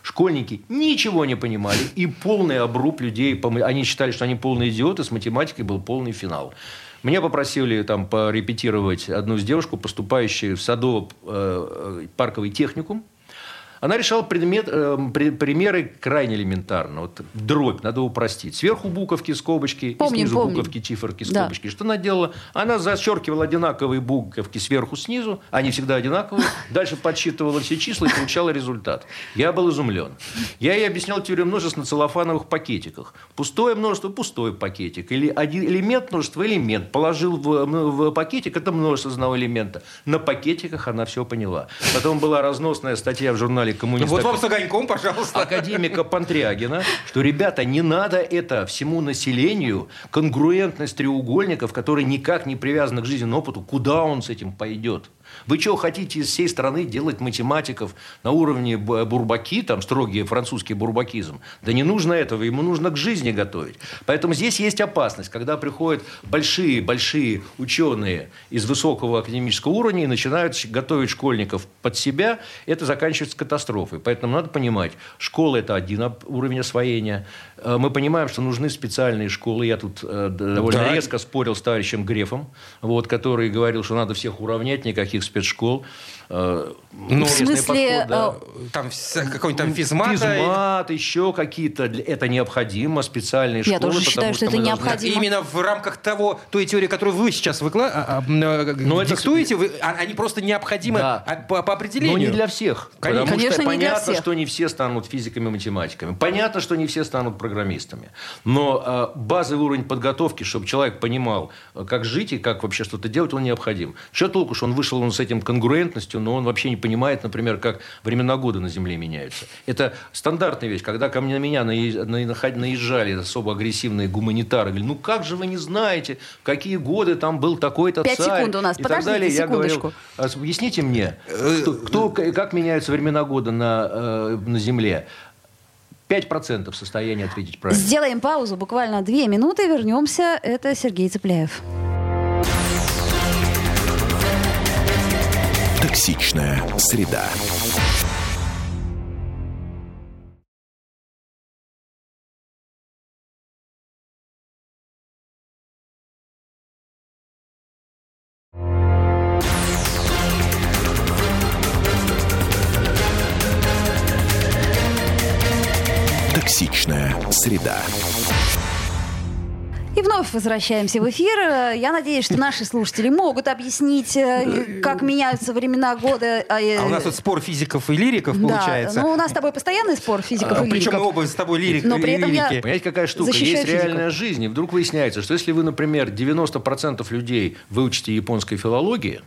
Школьники ничего не понимали, и полный обруб людей. Они считали, что они полные идиоты, с математикой был полный финал. Меня попросили там порепетировать одну из девушку, поступающую в садово-парковый техникум. Она решала предмет, э, при- примеры крайне элементарно. Вот дробь надо упростить. Сверху буковки, скобочки, Помним, снизу помним. буковки, циферки, Да. скобочки. Что она делала? Она зачеркивала одинаковые буковки сверху, снизу. Они всегда одинаковые. Дальше подсчитывала все числа и получала результат. Я был изумлен. Я ей объяснял теорию множеств на целлофановых пакетиках. Пустое множество – пустой пакетик. Или один элемент множества – элемент. Положил в, в пакетик – это множество одного элемента. На пакетиках она все поняла. Потом была разносная статья в журнале «Коммунист». Вот вам с огоньком, пожалуйста. академика Пантрягина, что, ребята, не надо это всему населению, конгруентность треугольников, который никак не привязан к жизненному опыту, куда он с этим пойдет? Вы что, хотите из всей страны делать математиков на уровне бурбаки, там строгий французский бурбакизм? Да не нужно этого, ему нужно к жизни готовить. Поэтому здесь есть опасность, когда приходят большие-большие ученые из высокого академического уровня и начинают готовить школьников под себя, это заканчивается катастрофой. Поэтому надо понимать, школа – это один уровень освоения. Э, Мы понимаем, что нужны специальные школы. Я тут э, довольно Да. резко спорил с товарищем Грефом, вот, который говорил, что надо всех уравнять, никаких спецшкол. Э, Ну, В интересный смысле, подход, да. э, Там какой-нибудь там физмат. Физмат, еще какие-то. для- Это необходимо, специальные Я школы. тоже считаю, потому что это мы должны- необходимо. Именно в рамках того, той теории, которую вы сейчас выкла... а, а, э, Но это диктуете, вы, а- они просто необходимы Да. а, по, по определению. Но не для всех. Конечно. Потому Конечно, что не для понятно, всех. что не все станут физиками и математиками. Понятно, что не все станут программистами. Но э, базовый уровень подготовки, чтобы человек понимал, как жить и как вообще что-то делать, он необходим. Что толку, что он вышел он с этим конгруентностью, но он вообще не понимает, например, как времена года на Земле меняются. Это стандартная вещь. Когда ко мне на меня наезжали особо агрессивные гуманитары, говорили, ну как же вы не знаете, в какие годы там был такой-то Пять царь секунд у нас. и так Подождите далее. Я говорил, секундочку. а Объясните мне, кто, кто- как меняются времена года на, э, на Земле? 5% в состоянии ответить правильно. Сделаем паузу, буквально две минуты, вернемся. Это Сергей Цепляев. Токсичная среда. Токсичная среда. Вновь возвращаемся в эфир. Э, Я надеюсь, что наши слушатели могут объяснить, э, как меняются времена года. А у нас тут спор физиков и лириков Да, получается. ну у нас с тобой постоянный спор физиков А, и Причем мы лириков. оба с тобой лирик, Но при этом я- лирики. Понимаете, какая штука? Есть физику. реальная жизнь, и вдруг выясняется, что если вы, например, 90% людей выучите японской филологии,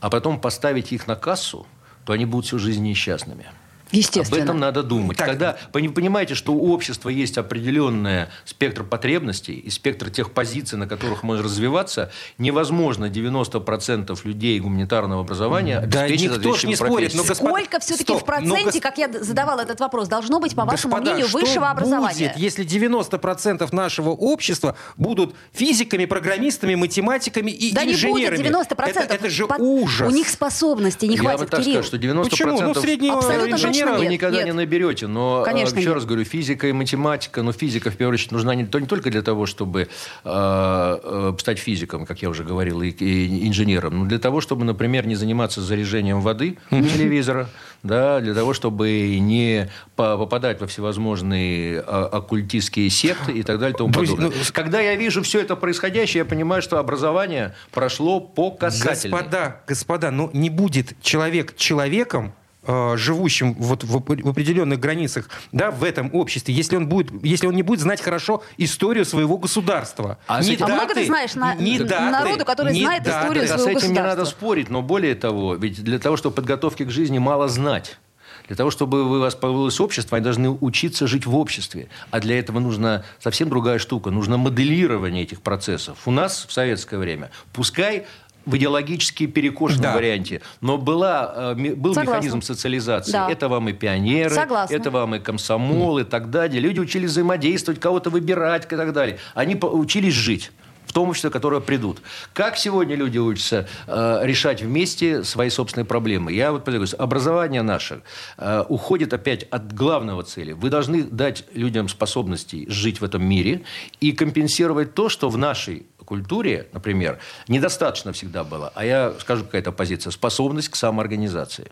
а потом поставите их на кассу, то они будут всю жизнь несчастными. Об Естественно. этом надо думать. Так. Когда вы понимаете, что у общества есть определенный спектр потребностей и спектр тех позиций, на которых можно развиваться, невозможно 90% людей гуманитарного образования Да обеспечить никто не спорит, но профессиями. господа- Сколько все-таки Стоп, в проценте, ну, гос- как я задавала этот вопрос, должно быть, по вашему Господа, мнению, что высшего образования? будет, если 90% нашего общества будут физиками, программистами, математиками и Да не инженерами? будет 90%. Это, это же Под- ужас. У них способностей не Я хватит, бы так Кирилл. сказал, что 90% Почему? Ну, среднего Абсолютно точно вы никогда нет. не наберете. Но, э, Конечно, еще нет. раз говорю, физика и математика, но физика, в первую очередь, нужна не, не только для того, чтобы э, э, стать физиком, как я уже говорил, и, и инженером, но для того, чтобы, например, не заниматься заряжением воды у телевизора, да, для того, чтобы не по- попадать во всевозможные а, оккультистские секты и так далее и тому подобное. ну, Когда я вижу все это происходящее, я понимаю, что образование прошло по касательной. Господа, господа, ну не будет человек человеком, э, живущим вот в, оп- в определенных границах, да, в этом обществе, если он будет, если он не будет знать хорошо историю своего государства. А Ни этим- А много даты, ты знаешь на- ни н- даты, народу, который ни знает даты. историю Да, своего с этим не государства. надо спорить, но более того, ведь для того, чтобы подготовки к жизни мало знать. Для того, чтобы у вас появилось общество, они должны учиться жить в обществе. А для этого нужна совсем другая штука. Нужно моделирование этих процессов. У нас в советское время, пускай в идеологически перекошенном Да. варианте, но была, э, был Согласна. механизм социализации. Да. Это вам и пионеры, Согласна. это вам и комсомол, и так далее. Люди учились взаимодействовать, кого-то выбирать и так далее. Они учились жить в том обществе, которое придут. Как сегодня люди учатся э, решать вместе свои собственные проблемы? Я вот говорю, образование наше э, уходит опять от главного цели. Вы должны дать людям способности жить в этом мире и компенсировать то, что в нашей культуре, например, недостаточно всегда было. А я скажу, какая-то позиция. Способность к самоорганизации.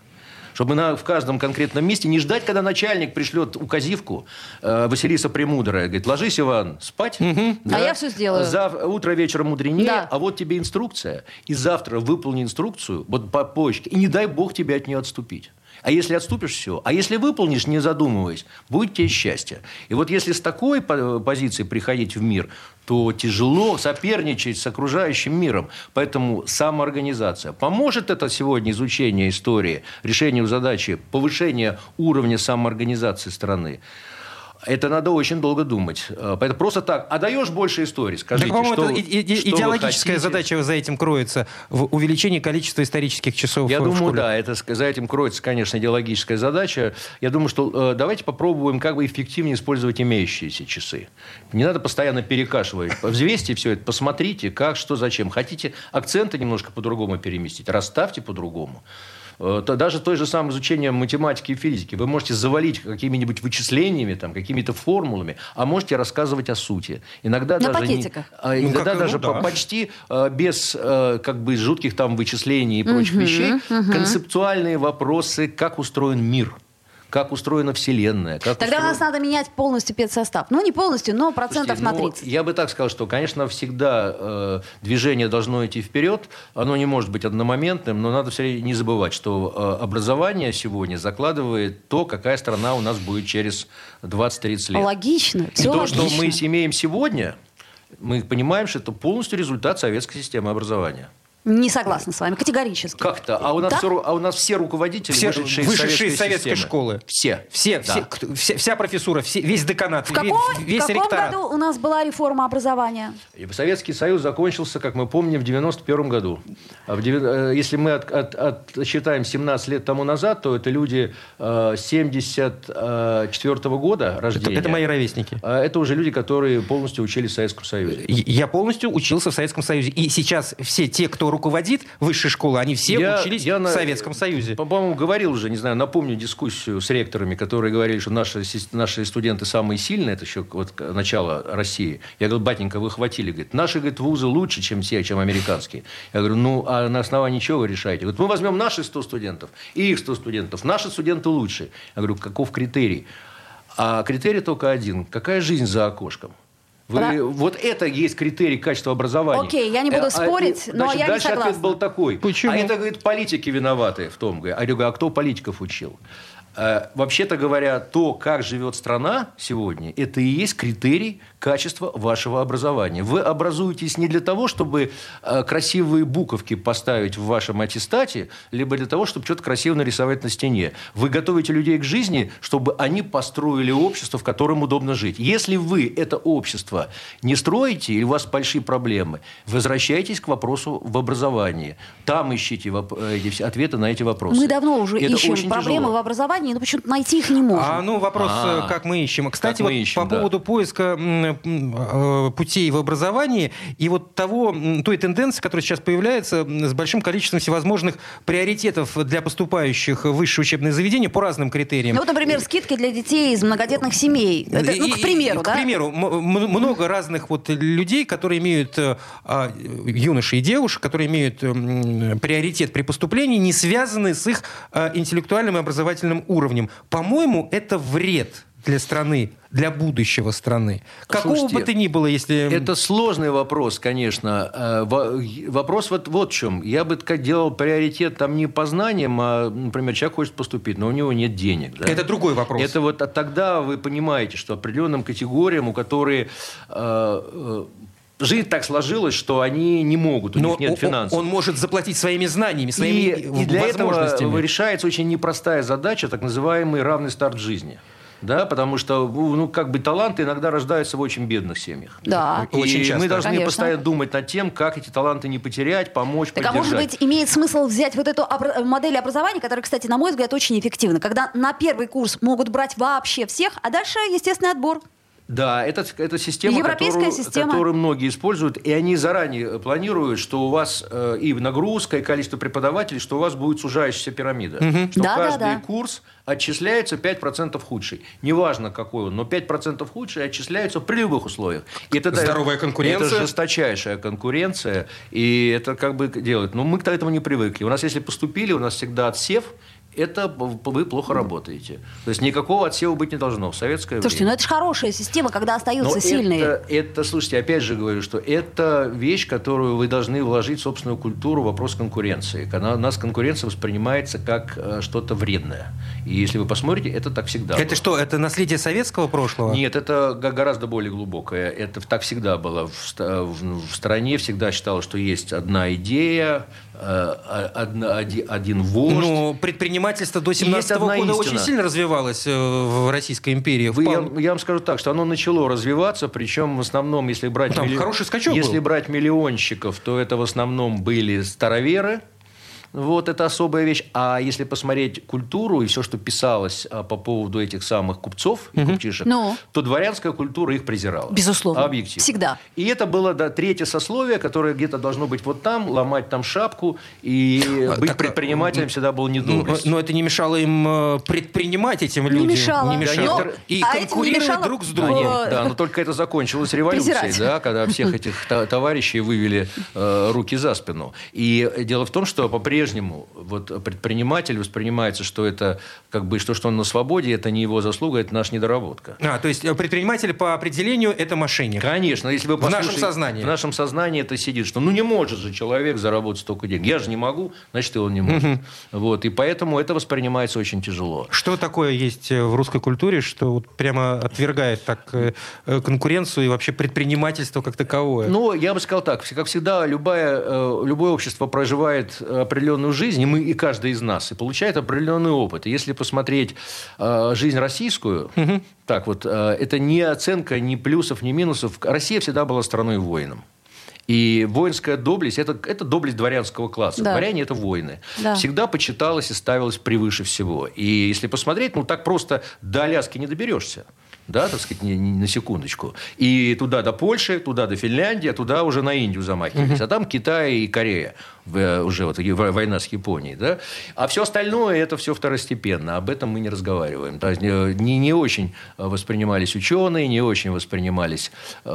Чтобы на, в каждом конкретном месте не ждать, когда начальник пришлет указивку э, Василиса Премудрая. Говорит, ложись, Иван, спать. А я всё сделаю. Зав- утро вечером мудренее, Да. а вот тебе инструкция. И завтра выполни инструкцию вот по почте. И не дай бог тебе от нее отступить. А если отступишь, все. А если выполнишь, не задумываясь, будет тебе счастье. И вот если с такой по- позиции приходить в мир, то тяжело соперничать с окружающим миром. Поэтому самоорганизация. Поможет это сегодня изучение истории, решению задачи, повышение уровня самоорганизации страны? Это надо очень долго думать. Э, Поэтому просто так. А даешь больше истории, скажите, Так, что, это и- и- что вы идеологическая хотите? задача за этим кроется в увеличении количества исторических часов Я в думаю, школе. да, это, за этим кроется, конечно, идеологическая задача. Я думаю, что э, давайте попробуем как бы эффективнее использовать имеющиеся часы. Не надо постоянно перекашивать. Взвесьте все это, посмотрите, как, что, зачем. Хотите акценты немножко по-другому переместить, расставьте по-другому. Э, то даже той же самым изучением математики и физики. Вы можете завалить какими-нибудь вычислениями, там, какими-то формулами, а можете рассказывать о сути. Иногда На даже, не- пакетиках. а, Ну, иногда как, ну, даже да. по- почти э, без э, как бы жутких там вычислений и прочих вещей, концептуальные вопросы, как устроен мир, как устроена Вселенная. Как Тогда устроен- нас надо менять полностью педсостав. Ну, не полностью, но процентов Слушайте, на ну, 30. я бы так сказал, что, конечно, всегда э, движение должно идти вперед. Оно не может быть одномоментным, но надо все время не забывать, что э, образование сегодня закладывает то, какая страна у нас будет через 20-30 лет. Логично. И Все то, логично. что мы имеем сегодня, мы понимаем, что это полностью результат советской системы образования. Не согласна с вами, категорически. Как-то? А у нас, Да? все, а у нас все руководители, Все вышедшие, вышедшие из советской системы. школы. Все. Все, Да. все, кто- вся, вся профессура, все- весь деканат, В каком, весь в каком ректорат. году у нас была реформа образования? И Советский Союз закончился, как мы помним, в 91 году. А в э, Если мы от- от- отсчитаем 17 лет тому назад, то это люди 74 года Это, рождения. это мои ровесники. А Это уже люди, которые полностью учились в Советском Союзе. Я полностью учился в Советском Союзе. И сейчас все те, кто руководит высшей школой, они все Я- учились я в на- Советском Союзе. По- По-моему, говорил уже, не знаю, напомню дискуссию с ректорами, которые говорили, что наши, наши студенты самые сильные, это еще вот начало России. Я говорю, батенька, вы хватили. Говорит, наши говорит, вузы лучше, чем все, чем американские. Я говорю, ну, а на основании чего вы решаете? Говорит, мы возьмем наши 100 студентов и их 100 студентов. Наши студенты лучше. Я говорю, каков критерий? А критерий только один. Какая жизнь за окошком? Вы, Про- Вот это есть критерий качества образования. Окей, я не буду А- а- спорить, но значит, я не дальше согласна. ответ был такой. Почему? А это, говорит, политики виноваты в том. А я говорю, а кто политиков учил? Э, Вообще-то говоря, то, как живет страна сегодня, это и есть критерий качества вашего образования. Вы образуетесь не для того, чтобы э, красивые буковки поставить в вашем аттестате, либо для того, чтобы что-то красиво нарисовать на стене. Вы готовите людей к жизни, чтобы они построили общество, в котором удобно жить. Если вы это общество не строите, или у вас большие проблемы, возвращайтесь к вопросу в образовании. Там ищите воп- э, эти все ответы на эти вопросы. Мы давно уже Это ищем очень проблемы тяжело. в образовании, но почему-то найти их не можем. А, ну, вопрос, А. э, как мы ищем. Кстати, Как мы вот ищем, по да. поводу поиска путей в образовании и вот того, той тенденции, которая сейчас появляется с большим количеством всевозможных приоритетов для поступающих в высшее учебное заведение по разным критериям. Ну, вот, например, скидки для детей из многодетных семей. Это, ну, к примеру, и- да? К примеру, много разных вот людей, которые имеют, э, а, юношей и девушек, которые имеют приоритет при поступлении, не связаны с их а, интеллектуальным и образовательным уровнем. По-моему, это вред для страны, для будущего страны. Какого Слушайте, бы то ни было, если... Это сложный вопрос, конечно. Э, во- Вопрос вот, вот в чем. Я бы делал приоритет там не по знаниям, а, например, человек хочет поступить, но у него нет денег. да. Это другой вопрос. Это вот а тогда вы понимаете, что определенным категориям, у которых э, э, жизнь так сложилась, что они не могут, у Но них нет финансов. Он может заплатить своими знаниями, И, своими и для этого решается очень непростая задача, так называемый равный старт жизни. Да, потому что, ну, как бы таланты иногда рождаются в очень бедных семьях. Да. И Очень часто. мы должны Конечно. постоянно думать над тем, как эти таланты не потерять, помочь, Так а поддержать. может быть, имеет смысл взять вот эту модель образования, которая, кстати, на мой взгляд, очень эффективна, когда на первый курс могут брать вообще всех, а дальше естественный отбор. Да, это, это система, Европейская которую, система. которую многие используют, и они заранее планируют, что у вас э, и нагрузка, и количество преподавателей, что у вас будет сужающаяся пирамида. Что Да, да, каждый да. курс отчисляется 5% худший. Неважно, какой он, но 5% худший отчисляются при любых условиях. И это, Здоровая конкуренция. Это жесточайшая конкуренция, и это как бы делают. Но мы к этому не привыкли. У нас, если поступили, у нас всегда отсев, это вы плохо работаете. То есть никакого отсева быть не должно в советское Слушайте, время. ну это же хорошая система, когда остаются Но сильные. Это, это, слушайте, опять же говорю, что это вещь, которую вы должны вложить в собственную культуру, вопрос конкуренции. Когда у нас конкуренция воспринимается как э, что-то вредное. И если вы посмотрите, это так всегда Это было. что, это наследие советского прошлого? Нет, это гораздо более глубокое. Это так всегда было. В, в- в стране всегда считалось, что есть одна идея, одна- оди- один вождь. Ну, предпринимательство до 17 одна года истина. очень сильно развивалось э, в Российской империи. Вы, я, я вам скажу так, что оно начало развиваться, причем в основном, если брать, Там хороший скачок если был. брать миллионщиков, то это в основном были староверы, Вот это особая вещь. А если посмотреть культуру и все, что писалось а, по поводу этих самых купцов и купчишек, Ну. то дворянская культура их презирала. Безусловно. Объективно. Всегда. И это было да, третье сословие, которое где-то должно быть вот там, ломать там шапку, и А, быть так, предпринимателем всегда было Ну, недоблесть. но это не мешало им э, предпринимать этим Не людям. мешало. Не мешало. Но- И а конкурировать мешало, друг с э, другом. Да, но только это закончилось революцией, Презирать. да, когда всех этих товарищей вывели э, руки за спину. И дело в том, что по-прежнему вот предприниматель воспринимается, что это как бы что, что он на свободе, это не его заслуга, это наша недоработка. А, то есть э, предприниматель по определению это мошенник. Конечно, если вы В нашем сознании. В нашем сознании это сидит, что ну не может же человек заработать столько денег. Я же не могу, значит, и он не может. Вот, и поэтому это воспринимается очень тяжело. Что такое есть э, в русской культуре, что вот прямо отвергает так э, конкуренцию и вообще предпринимательство как таковое? Ну, я бы сказал так, как всегда, любое, э, любое общество проживает определенную жизнь, и мы, и каждый из нас, и получает определенный опыт. И если посмотреть э, жизнь российскую, так вот, э, это не оценка ни плюсов, ни минусов. Россия всегда была страной воином. И воинская доблесть это, это доблесть дворянского класса. Да. Дворяне это воины. Да. Всегда почиталось и ставилось превыше всего. И если посмотреть, ну так просто до Аляски не доберешься. Да, так сказать, не- не- на секундочку. И туда до Польши, туда до Финляндии, а туда уже на Индию замахивались. А там Китай и Корея. В- уже вот война с Японией. Да? А все остальное это все второстепенно. Об этом мы не разговариваем. То есть, э, не, не очень воспринимались ученые, не очень воспринимались э,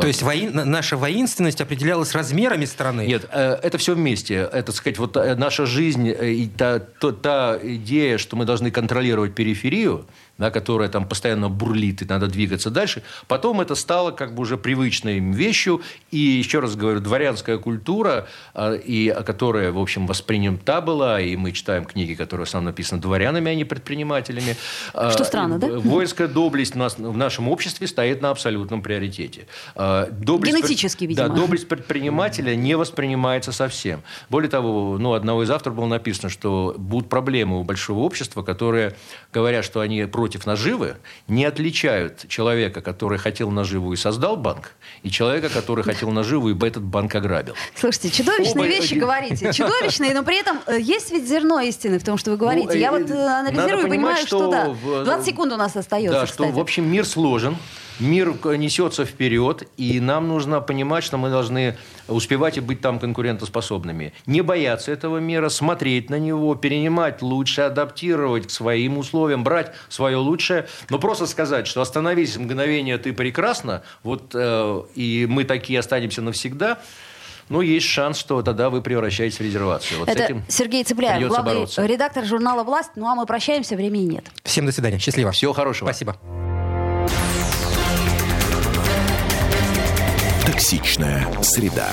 То есть воин- на- наша воинственность определялась размерами страны? нет, э, это все вместе. Это, так сказать, вот э, наша жизнь э, и та, то- та идея, что мы должны контролировать периферию, да, которая там постоянно бурлит, и надо двигаться дальше. Потом это стало как бы уже привычной им вещью. И, еще раз говорю, дворянская культура, э, и, э, которая, в общем, воспринята была, и мы читаем книги, которые в основном написаны дворянами, а не предпринимателями. Э, Что странно, да? Воинская доблесть у нас, в нашем обществе стоит на абсолютном приоритете. Э, доблесть Генетически, Да, видимо. доблесть предпринимателя не воспринимается совсем. Более того, ну, одного из авторов было написано, что будут проблемы у большого общества, которые говорят, что они против наживы, не отличают человека, который хотел наживу и создал банк, и человека, который хотел наживу и этот банк ограбил. Слушайте, чудовищные Оба- вещи говорите. Чудовищные, но при этом э, есть ведь зерно истины в том, что вы говорите. Ну, Я э, вот э, анализирую и понимаю, что, что да. в- 20 секунд у нас остается, Да, что, кстати. в общем, мир сложен, мир несется вперед, и нам нужно понимать, что мы должны успевать и быть там конкурентоспособными. Не бояться этого мира, смотреть на него, перенимать лучше, адаптировать к своим условиям, брать свое лучшее. Но просто сказать, что остановись мгновение, ты прекрасно, вот, э, и мы такие останемся навсегда, ну, есть шанс, что тогда вы превращаетесь в резервацию. Вот с Это этим Сергей Цыпляев, придется главный бороться. редактор журнала «Власть». Ну, а мы прощаемся, времени нет. Всем до свидания. Счастливо. Всего хорошего. Спасибо. Токсичная среда.